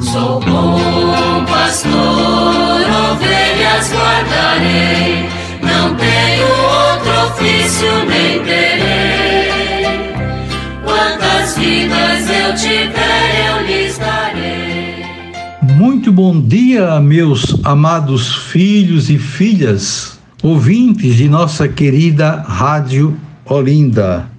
Sou bom pastor, ovelhas guardarei, não tenho outro ofício nem terei. Quantas vidas eu tiver, eu lhes darei. Muito bom dia, meus amados filhos e filhas, ouvintes de nossa querida Rádio Olinda.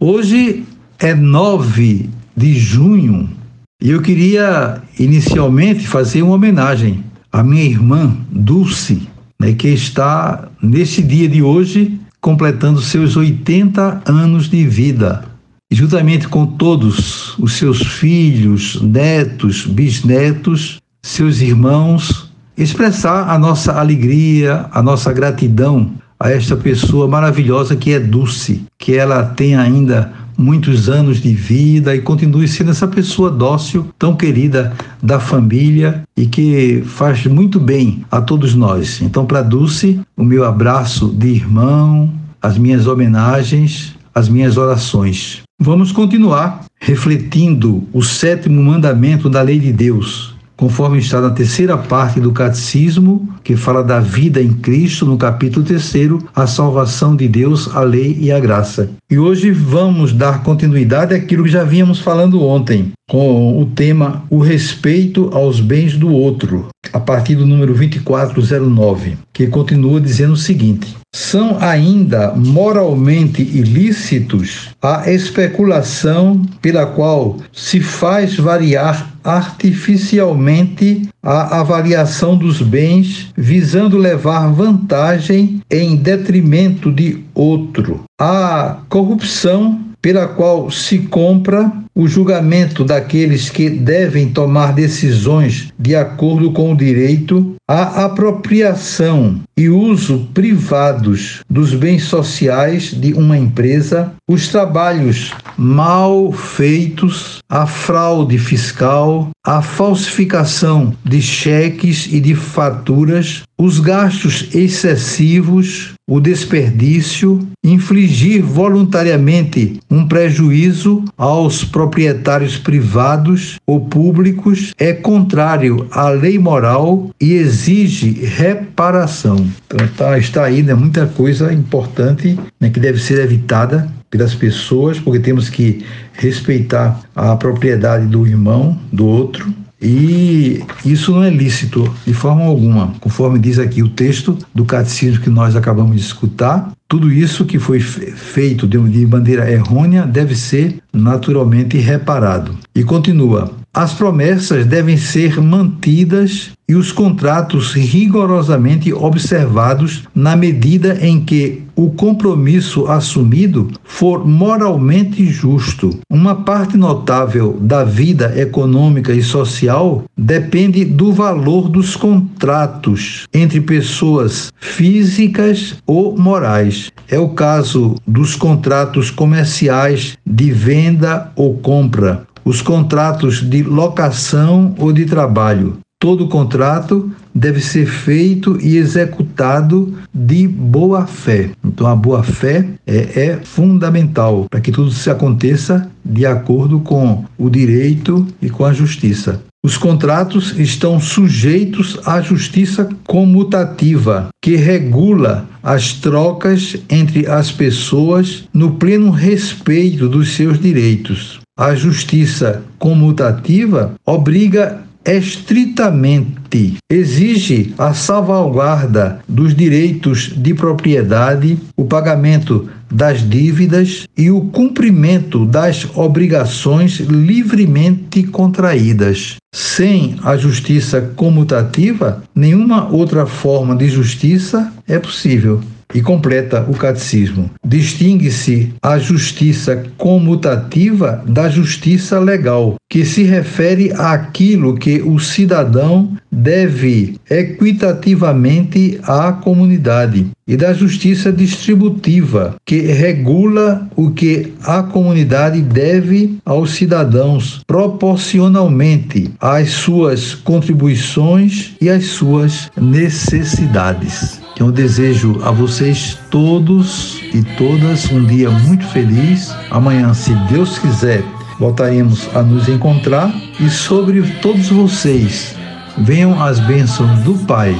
Hoje é 9 de junho e eu queria inicialmente fazer uma homenagem à minha irmã Dulce, né, que está nesse dia de hoje completando seus 80 anos de vida. E juntamente com todos os seus filhos, netos, bisnetos, seus irmãos, expressar a nossa alegria, a nossa gratidão a esta pessoa maravilhosa que é Dulce, que ela tem ainda muitos anos de vida e continue sendo essa pessoa dócil, tão querida da família e que faz muito bem a todos nós. Então, para Dulce, o meu abraço de irmão, as minhas homenagens, as minhas orações. Vamos continuar refletindo o sétimo mandamento da lei de Deus, conforme está na terceira parte do Catecismo, que fala da vida em Cristo, no capítulo terceiro, a salvação de Deus, a lei e a graça. E hoje vamos dar continuidade àquilo que já vínhamos falando ontem, com o tema O respeito aos bens do outro, a partir do número 2409, que continua dizendo o seguinte: são ainda moralmente ilícitos a especulação pela qual se faz variar artificialmente a avaliação dos bens, visando levar vantagem em detrimento de outro. A corrupção pela qual se compra o julgamento daqueles que devem tomar decisões de acordo com o direito, a apropriação e uso privados dos bens sociais de uma empresa, os trabalhos mal feitos, a fraude fiscal, a falsificação de cheques e de faturas, os gastos excessivos, o desperdício, infligir voluntariamente um prejuízo aos proprietários privados ou públicos é contrário à lei moral e exige reparação. Então tá, está aí né, muita coisa importante né, que deve ser evitada pelas pessoas, porque temos que respeitar a propriedade do irmão, do outro, e isso não é lícito de forma alguma, conforme diz aqui o texto do catecismo que nós acabamos de escutar. Tudo isso que foi feito de maneira errônea deve ser naturalmente reparado. E continua: as promessas devem ser mantidas e os contratos rigorosamente observados na medida em que o compromisso assumido for moralmente justo. Uma parte notável da vida econômica e social depende do valor dos contratos entre pessoas físicas ou morais. É o caso dos contratos comerciais de venda ou compra, os contratos de locação ou de trabalho. Todo contrato deve ser feito e executado de boa fé. Então, a boa fé é, é fundamental para que tudo se aconteça de acordo com o direito e com a justiça. Os contratos estão sujeitos à justiça comutativa, que regula as trocas entre as pessoas no pleno respeito dos seus direitos. A justiça comutativa obriga estritamente exige a salvaguarda dos direitos de propriedade, o pagamento das dívidas e o cumprimento das obrigações livremente contraídas. Sem a justiça comutativa, nenhuma outra forma de justiça é possível e completa o catecismo. Distingue-se a justiça comutativa da justiça legal, que se refere àquilo que o cidadão deve equitativamente à comunidade, e da justiça distributiva, que regula o que a comunidade deve aos cidadãos proporcionalmente às suas contribuições e às suas necessidades. Então, desejo a vocês todos e todas um dia muito feliz. Amanhã, se Deus quiser, voltaremos a nos encontrar e sobre todos vocês venham as bênçãos do Pai,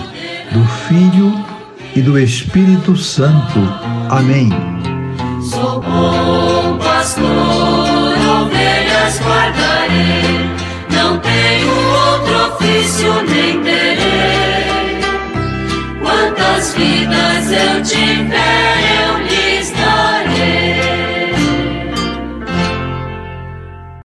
do Filho e do Espírito Santo. Amém. Sou bom pastor, ovelhas guardarei, não tenho outro ofício nem terei. Quantas vidas eu te